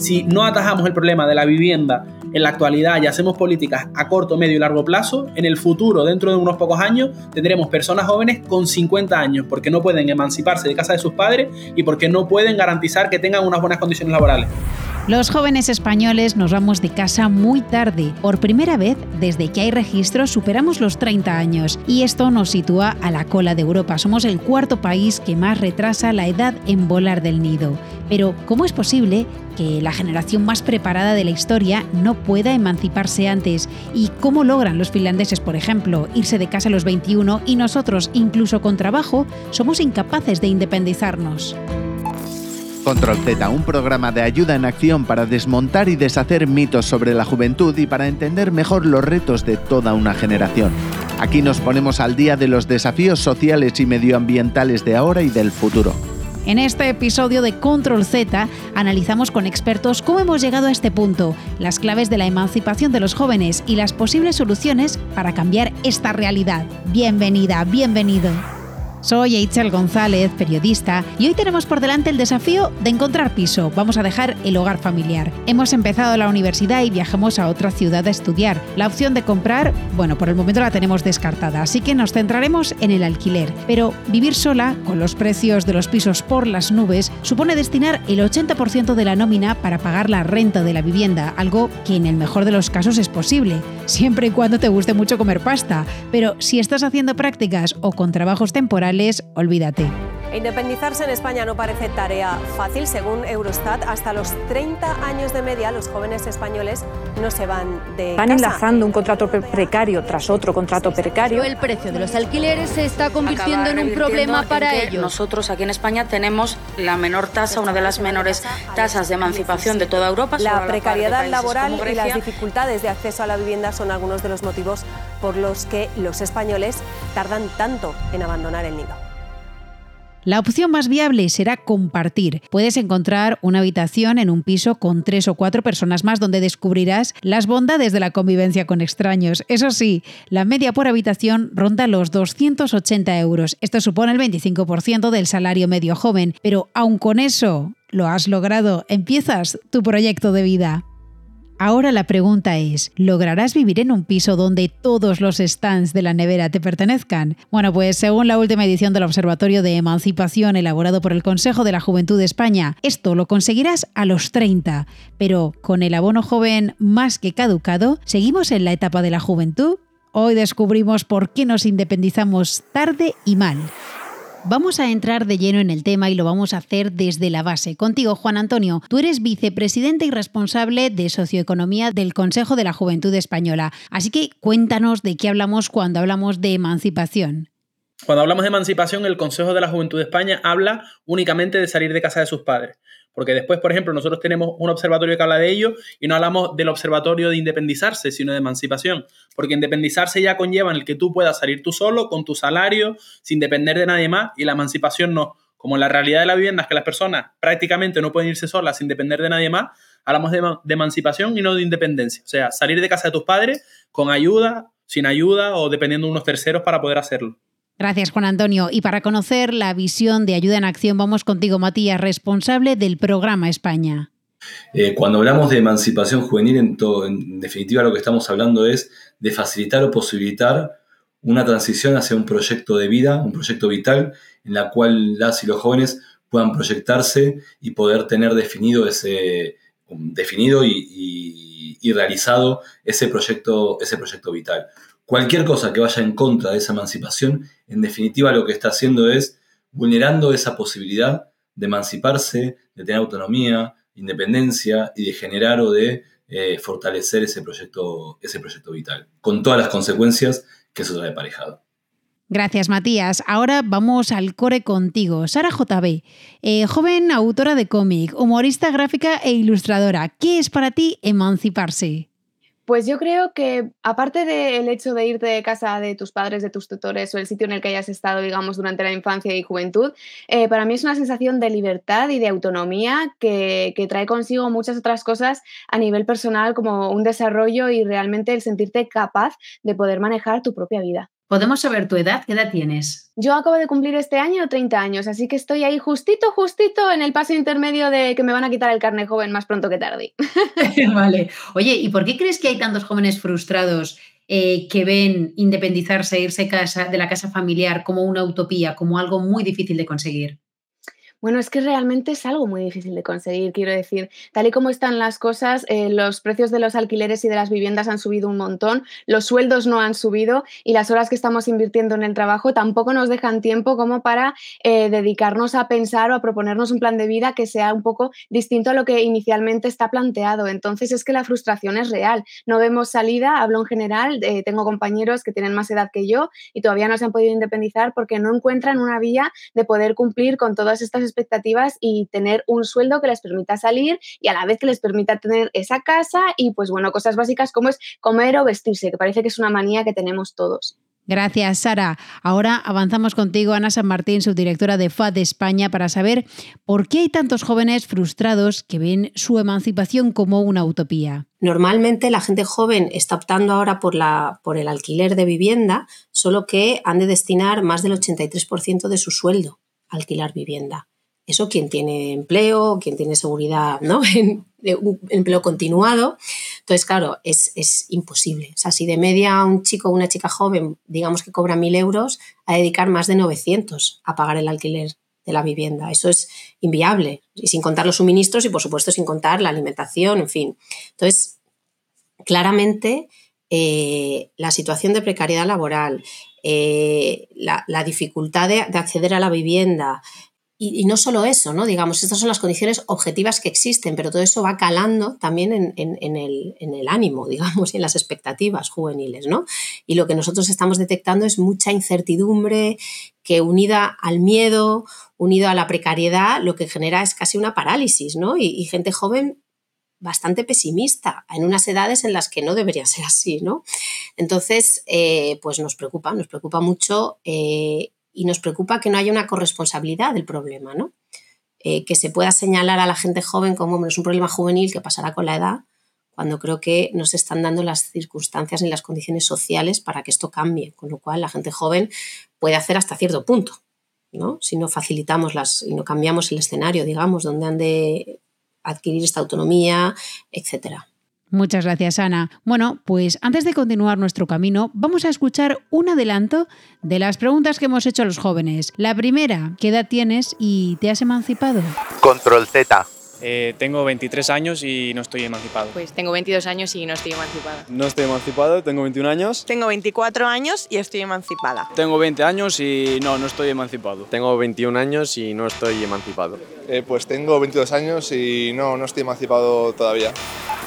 si no atajamos el problema de la vivienda en la actualidad y hacemos políticas a corto, medio y largo plazo, en el futuro, dentro de unos pocos años, tendremos personas jóvenes con 50 años porque no pueden emanciparse de casa de sus padres y porque no pueden garantizar que tengan unas buenas condiciones laborales. Los jóvenes españoles nos vamos de casa muy tarde. Por primera vez, desde que hay registros, superamos los 30 años y esto nos sitúa a la cola de Europa. Somos el cuarto país que más retrasa la edad en volar del nido. Pero, ¿cómo es posible que la generación más preparada de la historia no pueda emanciparse antes? ¿Y cómo logran los finlandeses, por ejemplo, irse de casa a los 21 y nosotros, incluso con trabajo, somos incapaces de independizarnos? Control Z, un programa de ayuda en acción para desmontar y deshacer mitos sobre la juventud y para entender mejor los retos de toda una generación. Aquí nos ponemos al día de los desafíos sociales y medioambientales de ahora y del futuro. En este episodio de Control Z analizamos con expertos cómo hemos llegado a este punto, las claves de la emancipación de los jóvenes y las posibles soluciones para cambiar esta realidad. Bienvenida, bienvenido. Soy Eichel González, periodista, y hoy tenemos por delante el desafío de encontrar piso. Vamos a dejar el hogar familiar. Hemos empezado la universidad y viajamos a otra ciudad a estudiar. La opción de comprar, bueno, por el momento la tenemos descartada, así que nos centraremos en el alquiler. Pero vivir sola, con los precios de los pisos por las nubes, supone destinar el 80% de la nómina para pagar la renta de la vivienda, algo que en el mejor de los casos es posible, siempre y cuando te guste mucho comer pasta. Pero si estás haciendo prácticas o con trabajos temporales, olvídate. Independizarse en España no parece tarea fácil. Según Eurostat, hasta los 30 años de media los jóvenes españoles no se van de Van enlazando un contrato precario tras otro contrato precario. El precio de los alquileres se está convirtiendo en un problema para ellos. Nosotros aquí en España tenemos la menor tasa, una de las menores tasas de emancipación de toda Europa. La precariedad laboral y las dificultades de acceso a la vivienda son algunos de los motivos por los que los españoles tardan tanto en abandonar el nido. La opción más viable será compartir. Puedes encontrar una habitación en un piso con tres o cuatro personas más donde descubrirás las bondades de la convivencia con extraños. Eso sí, la media por habitación ronda los 280 euros. Esto supone el 25% del salario medio joven, pero aun con eso, lo has logrado. Empiezas tu proyecto de vida. Ahora la pregunta es, ¿lograrás vivir en un piso donde todos los stands de la nevera te pertenezcan? Bueno, pues según la última edición del Observatorio de Emancipación elaborado por el Consejo de la Juventud de España, esto lo conseguirás a los 30, pero con el abono joven más que caducado, ¿seguimos en la etapa de la juventud? Hoy descubrimos por qué nos independizamos tarde y mal. Vamos a entrar de lleno en el tema y lo vamos a hacer desde la base. Contigo, Juan Antonio, tú eres vicepresidente y responsable de socioeconomía del Consejo de la Juventud Española. Así que cuéntanos de qué hablamos cuando hablamos de emancipación. Cuando hablamos de emancipación, el Consejo de la Juventud de España habla únicamente de salir de casa de sus padres. Porque después, por ejemplo, nosotros tenemos un observatorio que habla de ello y no hablamos del observatorio de independizarse, sino de emancipación. Porque independizarse ya conlleva en el que tú puedas salir tú solo, con tu salario, sin depender de nadie más, y la emancipación no. Como la realidad de la vivienda es que las personas prácticamente no pueden irse solas sin depender de nadie más, hablamos de, de emancipación y no de independencia. O sea, salir de casa de tus padres con ayuda, sin ayuda o dependiendo de unos terceros para poder hacerlo. Gracias, Juan Antonio. Y para conocer la visión de Ayuda en Acción, vamos contigo, Matías, responsable del programa España. Eh, cuando hablamos de emancipación juvenil, en, todo, en definitiva lo que estamos hablando es de facilitar o posibilitar una transición hacia un proyecto de vida, un proyecto vital, en la cual las y los jóvenes puedan proyectarse y poder tener definido ese definido y, y realizado ese proyecto, ese proyecto vital. Cualquier cosa que vaya en contra de esa emancipación, en definitiva lo que está haciendo es vulnerando esa posibilidad de emanciparse, de tener autonomía, independencia y de generar o de eh, fortalecer ese proyecto, ese proyecto vital, con todas las consecuencias que eso trae aparejado. Gracias, Matías. Ahora vamos al core contigo. Sara JB, eh, joven autora de cómic, humorista gráfica e ilustradora. ¿Qué es para ti emanciparse? Pues yo creo que aparte del hecho de irte de casa de tus padres, de tus tutores o el sitio en el que hayas estado, digamos, durante la infancia y juventud, eh, para mí es una sensación de libertad y de autonomía que, que, trae consigo muchas otras cosas a nivel personal como un desarrollo y realmente el sentirte capaz de poder manejar tu propia vida. ¿Podemos saber tu edad? ¿Qué edad tienes? Yo acabo de cumplir este año 30 años, así que estoy ahí justito, justito en el paso intermedio de que me van a quitar el carne joven más pronto que tarde. vale. Oye, ¿y por qué crees que hay tantos jóvenes frustrados eh, que ven independizarse, irse casa, de la casa familiar como una utopía, como algo muy difícil de conseguir? Bueno, es que realmente es algo muy difícil de conseguir, quiero decir. Tal y como están las cosas, eh, los precios de los alquileres y de las viviendas han subido un montón, los sueldos no han subido y las horas que estamos invirtiendo en el trabajo tampoco nos dejan tiempo como para eh, dedicarnos a pensar o a proponernos un plan de vida que sea un poco distinto a lo que inicialmente está planteado. Entonces es que la frustración es real. No vemos salida, hablo en general, eh, tengo compañeros que tienen más edad que yo y todavía no se han podido independizar porque no encuentran una vía de poder cumplir con todas estas expectativas y tener un sueldo que les permita salir y a la vez que les permita tener esa casa y pues bueno, cosas básicas como es comer o vestirse, que parece que es una manía que tenemos todos. Gracias, Sara. Ahora avanzamos contigo, Ana San Martín, subdirectora de FAD España, para saber por qué hay tantos jóvenes frustrados que ven su emancipación como una utopía. Normalmente la gente joven está optando ahora por, la, por el alquiler de vivienda, solo que han de destinar más del 83% de su sueldo a alquilar vivienda. Eso quien tiene empleo, quien tiene seguridad, ¿no? un empleo continuado. Entonces, claro, es, imposible. O sea, si de media un chico o una chica joven, digamos que cobra mil euros, a dedicar más de 900 a pagar el alquiler de la vivienda. Eso es inviable. Y sin contar los suministros y, por supuesto, sin contar la alimentación, en fin. Entonces, claramente, eh, la situación de precariedad laboral, eh, la, dificultad de, acceder a la vivienda, y, no solo eso, ¿no? Digamos, estas son las condiciones objetivas que existen, pero todo eso va calando también en, el, ánimo, digamos, y en las expectativas juveniles, ¿no? Y lo que nosotros estamos detectando es mucha incertidumbre que unida al miedo, unido a la precariedad, lo que genera es casi una parálisis, ¿no? Y, gente joven bastante pesimista en unas edades en las que no debería ser así, ¿no? Entonces, eh, pues nos preocupa, nos preocupa mucho eh, y nos preocupa que no haya una corresponsabilidad del problema, ¿no? Eh, que se pueda señalar a la gente joven como es un problema juvenil que pasará con la edad, cuando creo que no se están dando las circunstancias ni las condiciones sociales para que esto cambie, con lo cual la gente joven puede hacer hasta cierto punto, ¿no? Si no facilitamos las y no cambiamos el escenario, digamos, donde han de adquirir esta autonomía, etcétera. Muchas gracias, Ana. Bueno, pues antes de continuar nuestro camino, vamos a escuchar un adelanto de las preguntas que hemos hecho a los jóvenes. La primera, ¿qué edad tienes y te has emancipado? Control Z. Eh, tengo 23 años y no estoy emancipado. Pues tengo 22 años y no estoy emancipada. No estoy emancipado, tengo 21 años. Tengo 24 años y estoy emancipada. Tengo 20 años y no, no estoy emancipado. Tengo 21 años y no estoy emancipado. Eh, pues tengo 22 años y no, no estoy emancipado todavía.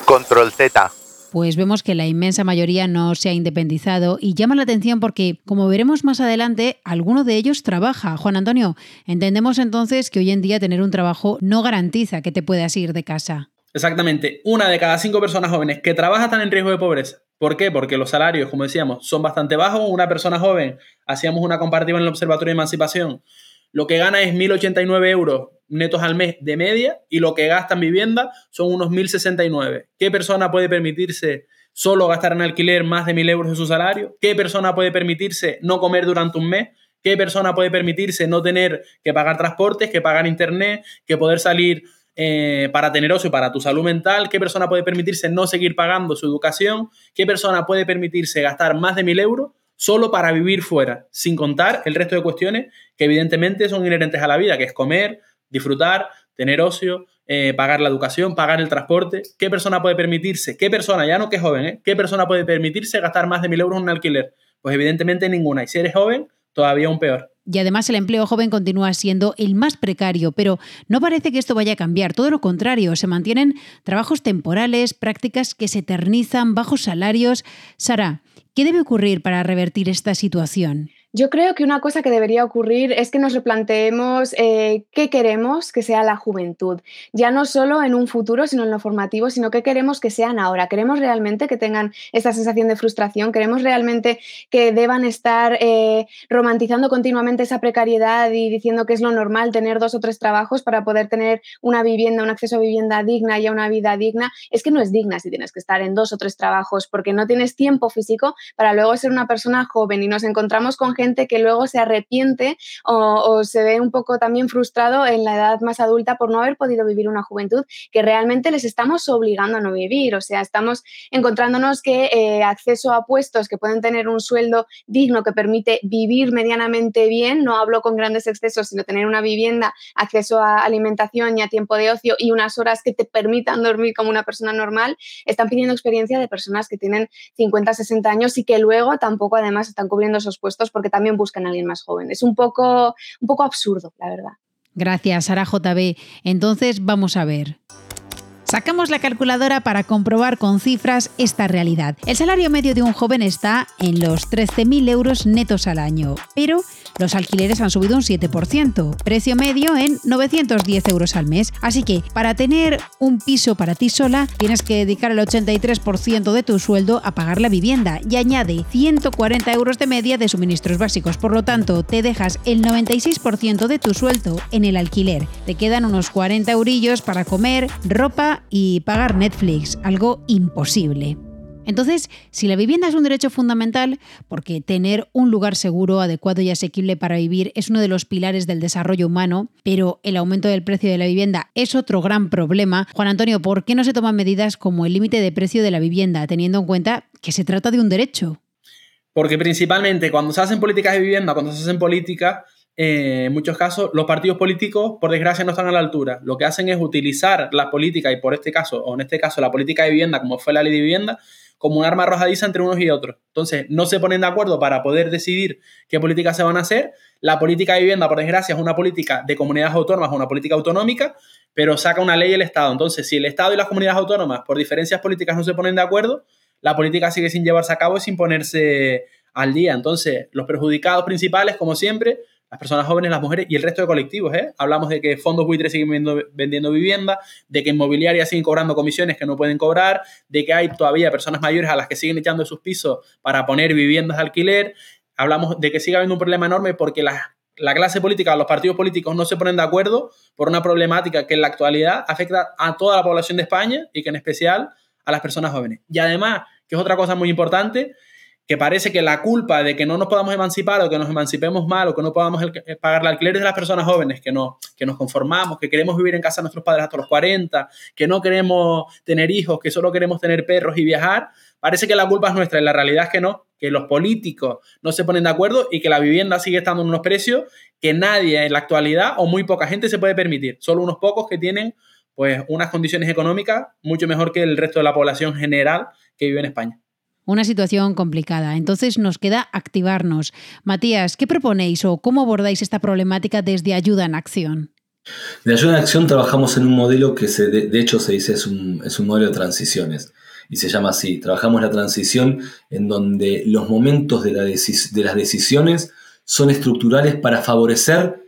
Control Z pues vemos que la inmensa mayoría no se ha independizado y llama la atención porque, como veremos más adelante, alguno de ellos trabaja. Juan Antonio, entendemos entonces que hoy en día tener un trabajo no garantiza que te puedas ir de casa. Exactamente, una de cada cinco personas jóvenes que trabaja están en riesgo de pobreza. ¿Por qué? Porque los salarios, como decíamos, son bastante bajos. Una persona joven, hacíamos una comparativa en el Observatorio de Emancipación, lo que gana es 1.089 euros netos al mes de media y lo que gasta en vivienda son unos 1.069. ¿Qué persona puede permitirse solo gastar en alquiler más de 1.000 euros de su salario? ¿Qué persona puede permitirse no comer durante un mes? ¿Qué persona puede permitirse no tener que pagar transportes, que pagar internet, que poder salir eh, para tener ocio, para tu salud mental? ¿Qué persona puede permitirse no seguir pagando su educación? ¿Qué persona puede permitirse gastar más de 1.000 euros solo para vivir fuera, sin contar el resto de cuestiones que evidentemente son inherentes a la vida, que es comer, disfrutar, tener ocio, eh, pagar la educación, pagar el transporte. ¿Qué persona puede permitirse? ¿Qué persona, ya no que es joven, ¿eh? ¿qué persona puede permitirse gastar más de mil euros en un alquiler? Pues evidentemente ninguna. Y si eres joven, todavía aún peor. Y además el empleo joven continúa siendo el más precario, pero no parece que esto vaya a cambiar, todo lo contrario, se mantienen trabajos temporales, prácticas que se eternizan, bajos salarios. Sara, ¿qué debe ocurrir para revertir esta situación? Yo creo que una cosa que debería ocurrir es que nos replanteemos eh, qué queremos que sea la juventud, ya no solo en un futuro, sino en lo formativo, sino qué queremos que sean ahora. ¿Queremos realmente que tengan esta sensación de frustración? ¿Queremos realmente que deban estar eh, romantizando continuamente esa precariedad y diciendo que es lo normal tener dos o tres trabajos para poder tener una vivienda, un acceso a vivienda digna y a una vida digna? Es que no es digna si tienes que estar en dos o tres trabajos porque no tienes tiempo físico para luego ser una persona joven y nos encontramos con gente que luego se arrepiente o, se ve un poco también frustrado en la edad más adulta por no haber podido vivir una juventud que realmente les estamos obligando a no vivir. O sea, estamos encontrándonos que eh, acceso a puestos que pueden tener un sueldo digno que permite vivir medianamente bien, no hablo con grandes excesos, sino tener una vivienda, acceso a alimentación y a tiempo de ocio y unas horas que te permitan dormir como una persona normal, están pidiendo experiencia de personas que tienen 50, 60 años y que luego tampoco además están cubriendo esos puestos porque también buscan a alguien más joven. Es un poco, un poco absurdo, la verdad. Gracias, Sara JB. Entonces vamos a ver. Sacamos la calculadora para comprobar con cifras esta realidad. El salario medio de un joven está en los 13.000 euros netos al año, pero los alquileres han subido un 7%, precio medio en 910 euros al mes. Así que para tener un piso para ti sola, tienes que dedicar el 83% de tu sueldo a pagar la vivienda y añade 140 euros de media de suministros básicos. Por lo tanto, te dejas el 96% de tu sueldo en el alquiler. Te quedan unos 40 eurillos para comer, ropa y pagar Netflix, algo imposible. Entonces, si la vivienda es un derecho fundamental, porque tener un lugar seguro, adecuado y asequible para vivir es uno de los pilares del desarrollo humano, pero el aumento del precio de la vivienda es otro gran problema, Juan Antonio, ¿por qué no se toman medidas como el límite de precio de la vivienda, teniendo en cuenta que se trata de un derecho? Porque principalmente cuando se hacen políticas de vivienda, cuando se hacen políticas, eh, en muchos casos los partidos políticos, por desgracia, no están a la altura. Lo que hacen es utilizar la política, y por este caso, o en este caso la política de vivienda, como fue la ley de vivienda, como un arma arrojadiza entre unos y otros. Entonces, no se ponen de acuerdo para poder decidir qué políticas se van a hacer. La política de vivienda, por desgracia, es una política de comunidades autónomas, una política autonómica, pero saca una ley el Estado. Entonces, si el Estado y las comunidades autónomas, por diferencias políticas, no se ponen de acuerdo, la política sigue sin llevarse a cabo y sin ponerse al día. Entonces, los perjudicados principales, como siempre, las personas jóvenes, las mujeres y el resto de colectivos. ¿eh? Hablamos de que fondos buitres siguen vendiendo, vivienda, de que inmobiliarias siguen cobrando comisiones que no pueden cobrar, de que hay todavía personas mayores a las que siguen echando sus pisos para poner viviendas de alquiler. Hablamos de que sigue habiendo un problema enorme porque la clase política, los partidos políticos no se ponen de acuerdo por una problemática que en la actualidad afecta a toda la población de España y que en especial a las personas jóvenes. Y además, que es otra cosa muy importante, que parece que la culpa de que no nos podamos emancipar o que nos emancipemos mal o que no podamos eh, pagar el alquiler de las personas jóvenes, que, no, que nos conformamos, que queremos vivir en casa de nuestros padres hasta los 40, que no queremos tener hijos, que solo queremos tener perros y viajar, parece que la culpa es nuestra y la realidad es que no, que los políticos no se ponen de acuerdo y que la vivienda sigue estando en unos precios que nadie en la actualidad o muy poca gente se puede permitir, solo unos pocos que tienen pues unas condiciones económicas mucho mejor que el resto de la población general que vive en España. Una situación complicada. Entonces nos queda activarnos. Matías, ¿qué proponéis o cómo abordáis esta problemática desde Ayuda en Acción? De Ayuda en Acción trabajamos en un modelo que de, hecho se dice es un, es un modelo de transiciones y se llama así. Trabajamos la transición en donde los momentos de las decisiones son estructurales para favorecer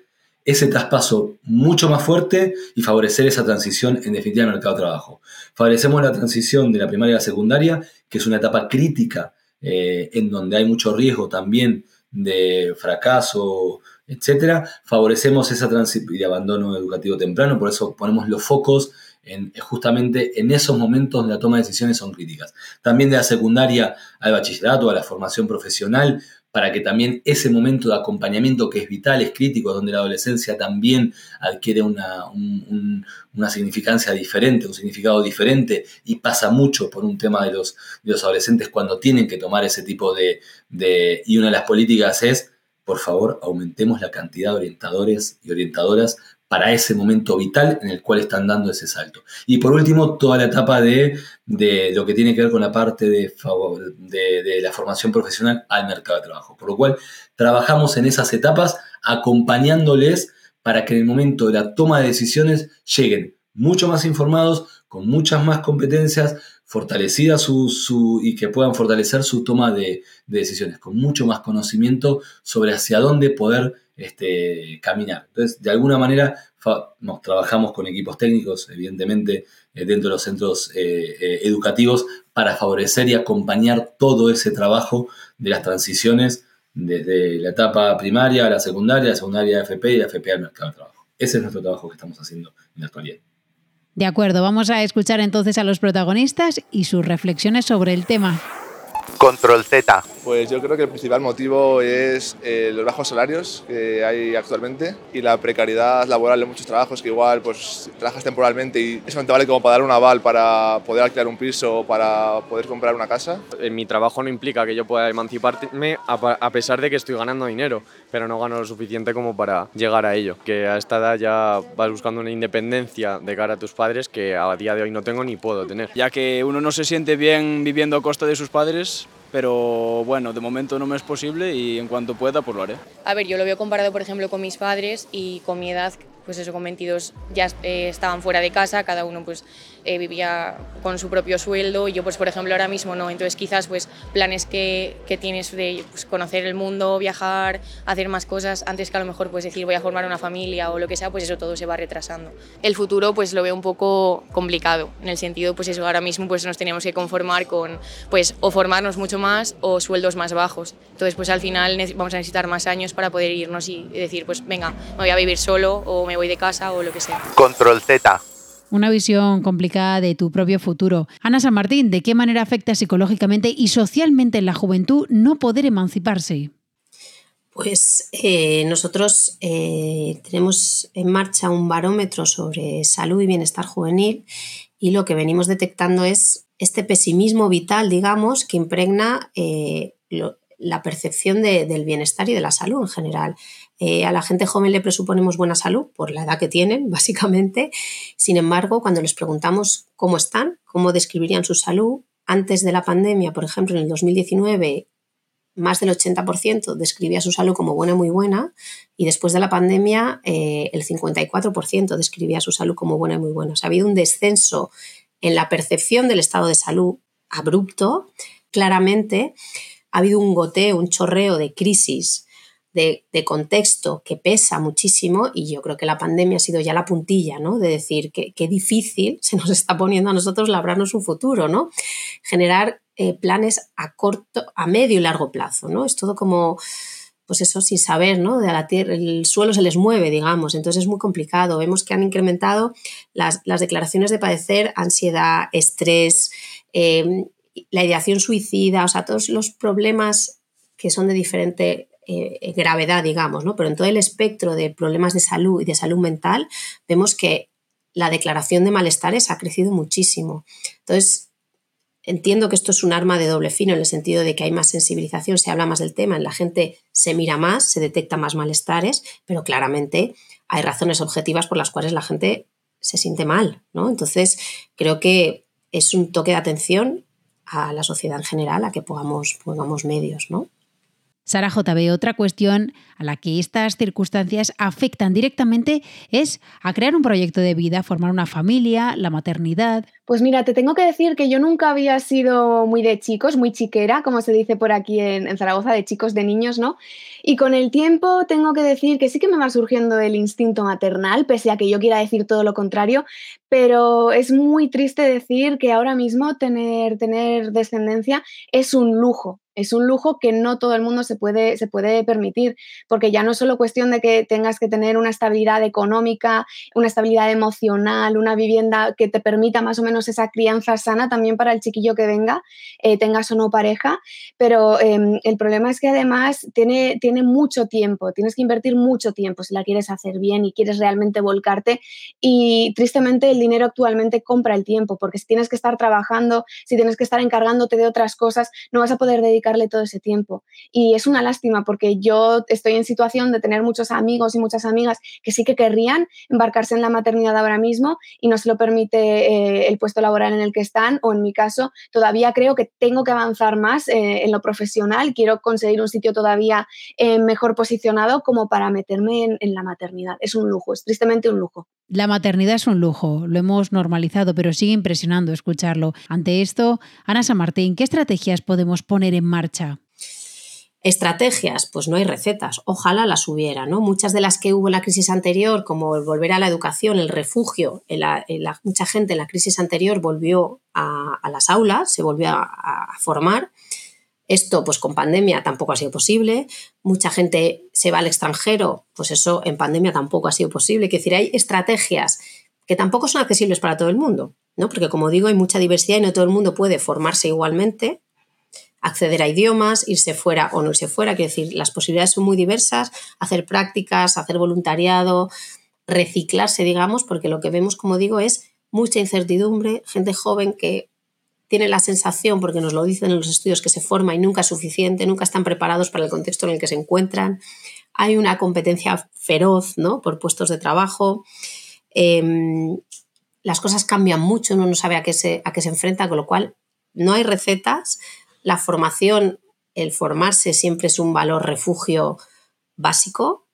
ese traspaso mucho más fuerte y favorecer esa transición en definitiva al mercado de trabajo. Favorecemos la transición de la primaria a la secundaria, que es una etapa crítica eh, en donde hay mucho riesgo también de fracaso, etcétera. Favorecemos esa transición y de abandono educativo temprano, por eso ponemos los focos en, justamente en esos momentos donde la toma de decisiones son críticas. También de la secundaria al bachillerato, a la formación profesional, para que también ese momento de acompañamiento que es vital, es crítico, donde la adolescencia también adquiere una, una significancia diferente, un significado diferente y pasa mucho por un tema de los, de los adolescentes cuando tienen que tomar ese tipo de, de... Y una de las políticas es, por favor, aumentemos la cantidad de orientadores y orientadoras para ese momento vital en el cual están dando ese salto. Y por último, toda la etapa de, lo que tiene que ver con la parte de, de, la formación profesional al mercado de trabajo. Por lo cual, trabajamos en esas etapas acompañándoles para que en el momento de la toma de decisiones lleguen mucho más informados, con muchas más competencias, fortalecida su, y que puedan fortalecer su toma de, decisiones, con mucho más conocimiento sobre hacia dónde poder este, caminar. Entonces, de alguna manera, nos trabajamos con equipos técnicos, evidentemente, eh, dentro de los centros eh, eh, educativos, para favorecer y acompañar todo ese trabajo de las transiciones desde la etapa primaria a la secundaria, la secundaria a FP y la FP al mercado de trabajo. Ese es nuestro trabajo que estamos haciendo en la actualidad. De acuerdo, vamos a escuchar entonces a los protagonistas y sus reflexiones sobre el tema. Control Z. Pues yo creo que el principal motivo es eh, los bajos salarios que hay actualmente y la precariedad laboral de muchos trabajos que igual pues trabajas temporalmente y eso no te vale como para dar un aval para poder alquilar un piso o para poder comprar una casa. En mi trabajo no implica que yo pueda emanciparme a pesar de que estoy ganando dinero, pero no gano lo suficiente como para llegar a ello. Que a esta edad ya vas buscando una independencia de cara a tus padres que a día de hoy no tengo ni puedo tener. Ya que uno no se siente bien viviendo a costa de sus padres, pero bueno, de momento no me es posible y en cuanto pueda, pues lo haré. A ver, yo lo veo comparado, por ejemplo, con mis padres y con mi edad, pues eso, con 22 ya eh, estaban fuera de casa, cada uno pues eh, vivía con su propio sueldo y yo pues por ejemplo ahora mismo no, entonces quizás pues planes que, que tienes de pues, conocer el mundo, viajar, hacer más cosas, antes que a lo mejor pues decir voy a formar una familia o lo que sea, pues eso todo se va retrasando. El futuro pues lo veo un poco complicado, en el sentido pues eso ahora mismo pues nos tenemos que conformar con pues o formarnos mucho más o sueldos más bajos, entonces pues al final vamos a necesitar más años para poder irnos y decir pues venga, me voy a vivir solo o me voy de casa o lo que sea. Control Z. Una visión complicada de tu propio futuro. Ana San Martín, ¿de qué manera afecta psicológicamente y socialmente en la juventud no poder emanciparse? Pues eh, nosotros eh, tenemos en marcha un barómetro sobre salud y bienestar juvenil y lo que venimos detectando es este pesimismo vital, digamos, que impregna eh, la percepción del bienestar y de la salud en general. Eh, a la gente joven le presuponemos buena salud por la edad que tienen, básicamente. Sin embargo, cuando les preguntamos cómo están, cómo describirían su salud, antes de la pandemia, por ejemplo, en el 2019, más del 80% describía su salud como buena, muy buena, y después de la pandemia, eh, el 54% describía su salud como buena, muy buena. O sea, ha habido un descenso en la percepción del estado de salud abrupto, claramente. Ha habido un goteo, un chorreo de crisis de, contexto que pesa muchísimo y yo creo que la pandemia ha sido ya la puntilla, ¿no? De decir que qué difícil se nos está poniendo a nosotros labrarnos un futuro, ¿no? Generar eh, planes a corto, a medio y largo plazo, ¿no? Es todo como pues eso sin saber, ¿no? De la tierra, el suelo se les mueve, digamos, entonces es muy complicado. Vemos que han incrementado las, declaraciones de padecer ansiedad, estrés, em, la ideación suicida, o sea, todos los problemas que son de diferente eh, gravedad, digamos, ¿no? Pero en todo el espectro de problemas de salud y de salud mental, vemos que la declaración de malestares ha crecido muchísimo. Entonces, entiendo que esto es un arma de doble fino en el sentido de que hay más sensibilización, se habla más del tema, la gente se mira más, se detecta más malestares, pero claramente hay razones objetivas por las cuales la gente se siente mal, ¿no? Entonces, creo que es un toque de atención a la sociedad en general a que pongamos, pongamos medios, ¿no? Sara JB, otra cuestión a la que estas circunstancias afectan directamente es a crear un proyecto de vida, formar una familia, la maternidad. Pues mira, te tengo que decir que yo nunca había sido muy de chicos, muy chiquera, como se dice por aquí en, Zaragoza, de chicos, de niños, ¿no? Y con el tiempo tengo que decir que sí que me va surgiendo el instinto maternal, pese a que yo quiera decir todo lo contrario, pero es muy triste decir que ahora mismo tener, tener descendencia es un lujo, es un lujo que no todo el mundo se puede, se puede permitir, porque ya no es solo cuestión de que tengas que tener una estabilidad económica, una estabilidad emocional, una vivienda que te permita más o menos esa crianza sana también para el chiquillo que venga, eh, tengas o no pareja, pero em, el problema es que además tiene, tiene mucho tiempo, tienes que invertir mucho tiempo si la quieres hacer bien y quieres realmente volcarte y tristemente el dinero actualmente compra el tiempo, porque si tienes que estar trabajando, si tienes que estar encargándote de otras cosas, no vas a poder dedicar todo ese tiempo. Y es una lástima porque yo estoy en situación de tener muchos amigos y muchas amigas que sí que querrían embarcarse en la maternidad ahora mismo y no se lo permite eh, el puesto laboral en el que están o en mi caso todavía creo que tengo que avanzar más eh, en lo profesional, quiero conseguir un sitio todavía eh, mejor posicionado como para meterme en, en la maternidad. Es un lujo, es tristemente un lujo. La maternidad es un lujo, lo hemos normalizado, pero sigue impresionando escucharlo. Ante esto, Ana San Martín, ¿qué estrategias podemos poner en marcha? Estrategias, pues no hay recetas, ojalá las hubiera, ¿no? Muchas de las que hubo en la crisis anterior, como el volver a la educación, el refugio, mucha gente en la crisis anterior volvió a, las aulas, se volvió a, formar. Esto, pues con pandemia tampoco ha sido posible. Mucha gente se va al extranjero, pues eso en pandemia tampoco ha sido posible. Es decir, hay estrategias que tampoco son accesibles para todo el mundo, ¿no? Porque como digo, hay mucha diversidad y no todo el mundo puede formarse igualmente acceder a idiomas, irse fuera o no irse fuera. Quiero decir, las posibilidades son muy diversas, hacer prácticas, hacer voluntariado, reciclarse, digamos, porque lo que vemos, como digo, es mucha incertidumbre, gente joven que tiene la sensación, porque nos lo dicen en los estudios, que se forma y nunca es suficiente, nunca están preparados para el contexto en el que se encuentran. Hay una competencia feroz ¿no? por puestos de trabajo. Em, las cosas cambian mucho, uno no sabe a qué, se, a qué se enfrenta, con lo cual no hay recetas, la formación, el formarse siempre es un valor refugio básico,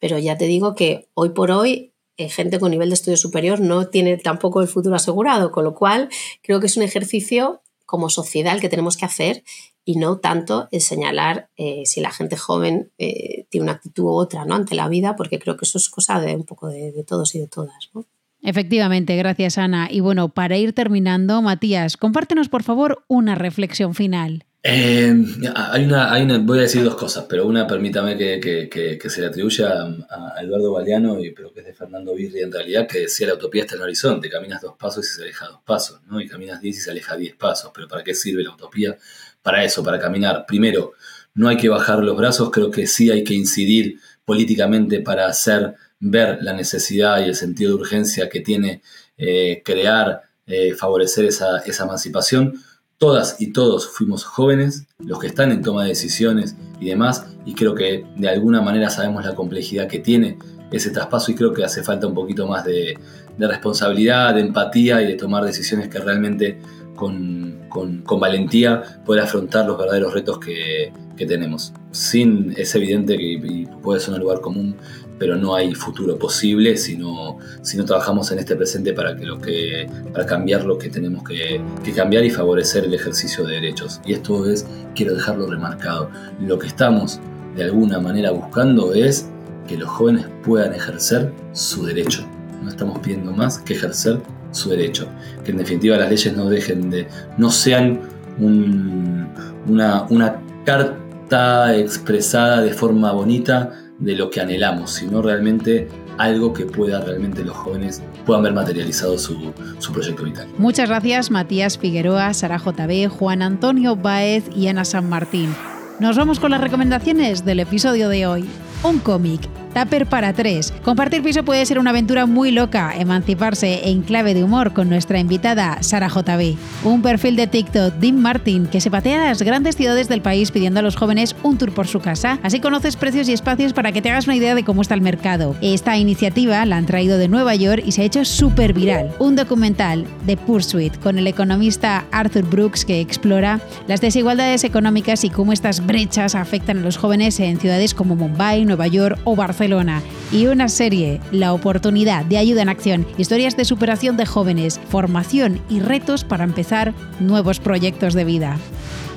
pero ya te digo que hoy por hoy gente con nivel de estudio superior no tiene tampoco el futuro asegurado, con lo cual creo que es un ejercicio como sociedad el que tenemos que hacer y no tanto el señalar eh, si la gente joven eh, tiene una actitud u otra ¿no? ante la vida, porque creo que eso es cosa de un poco de, de todos y de todas. ¿no? Efectivamente, gracias Ana. Y bueno, para ir terminando, Matías, compártenos por favor una reflexión final. Eh, hay, una, hay, una, voy a decir dos cosas, pero una permítame que, se le atribuya a, Eduardo Galeano, y, pero que es de Fernando Birri en realidad, que decía la utopía está en el horizonte, caminas dos pasos y se aleja dos pasos, ¿no? y caminas diez y se aleja diez pasos, pero ¿para qué sirve la utopía? Para eso, para caminar. Primero, no hay que bajar los brazos, creo que sí hay que incidir políticamente para hacer ver la necesidad y el sentido de urgencia que tiene eh, crear, eh, favorecer esa emancipación. Todas y todos fuimos jóvenes, los que están en toma de decisiones y demás, y creo que de alguna manera sabemos la complejidad que tiene ese traspaso y creo que hace falta un poquito más de, responsabilidad, de empatía y de tomar decisiones que realmente con, con, valentía pueda afrontar los verdaderos retos que, que, tenemos. Sin, es evidente que puede ser un lugar común, pero no hay futuro posible si no, si no trabajamos en este presente para, que lo que, para cambiar lo que tenemos que, que, cambiar y favorecer el ejercicio de derechos. Y esto es, quiero dejarlo remarcado, lo que estamos de alguna manera buscando es que los jóvenes puedan ejercer su derecho. No estamos pidiendo más que ejercer su derecho. Que en definitiva las leyes no dejen de, no sean una, carta expresada de forma bonita de lo que anhelamos, sino realmente algo que pueda realmente los jóvenes puedan ver materializado su, su, proyecto vital. Muchas gracias Matías Figueroa, Sara JB, Juan Antonio Baez y Ana San Martín. Nos vamos con las recomendaciones del episodio de hoy. Un cómic Tupper para tres. Compartir piso puede ser una aventura muy loca, emanciparse en clave de humor con nuestra invitada Sara JB. Un perfil de TikTok, Dean Martin, que se patea a las grandes ciudades del país pidiendo a los jóvenes un tour por su casa. Así conoces precios y espacios para que te hagas una idea de cómo está el mercado. Esta iniciativa la han traído de Nueva York y se ha hecho súper viral. Un documental de Pursuit con el economista Arthur Brooks que explora las desigualdades económicas y cómo estas brechas afectan a los jóvenes en ciudades como Mumbai, Nueva York o Barcelona Barcelona y una serie, La oportunidad de ayuda en acción, historias de superación de jóvenes, formación y retos para empezar nuevos proyectos de vida.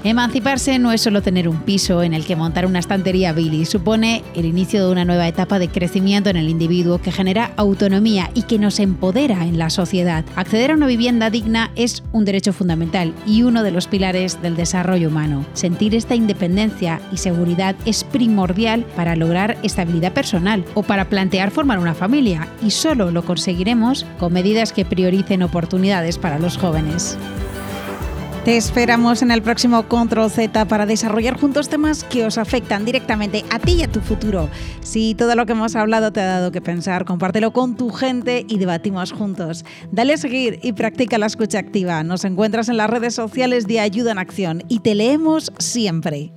Emanciparse no es solo tener un piso en el que montar una estantería Billy, supone el inicio de una nueva etapa de crecimiento en el individuo que genera autonomía y que nos empodera en la sociedad. Acceder a una vivienda digna es un derecho fundamental y uno de los pilares del desarrollo humano. Sentir esta independencia y seguridad es primordial para lograr estabilidad personal o para plantear formar una familia y solo lo conseguiremos con medidas que prioricen oportunidades para los jóvenes. Te esperamos en el próximo Control Z para desarrollar juntos temas que os afectan directamente a ti y a tu futuro. Si todo lo que hemos hablado te ha dado que pensar, compártelo con tu gente y debatimos juntos. Dale a seguir y practica la escucha activa. Nos encuentras en las redes sociales de Ayuda en Acción y te leemos siempre.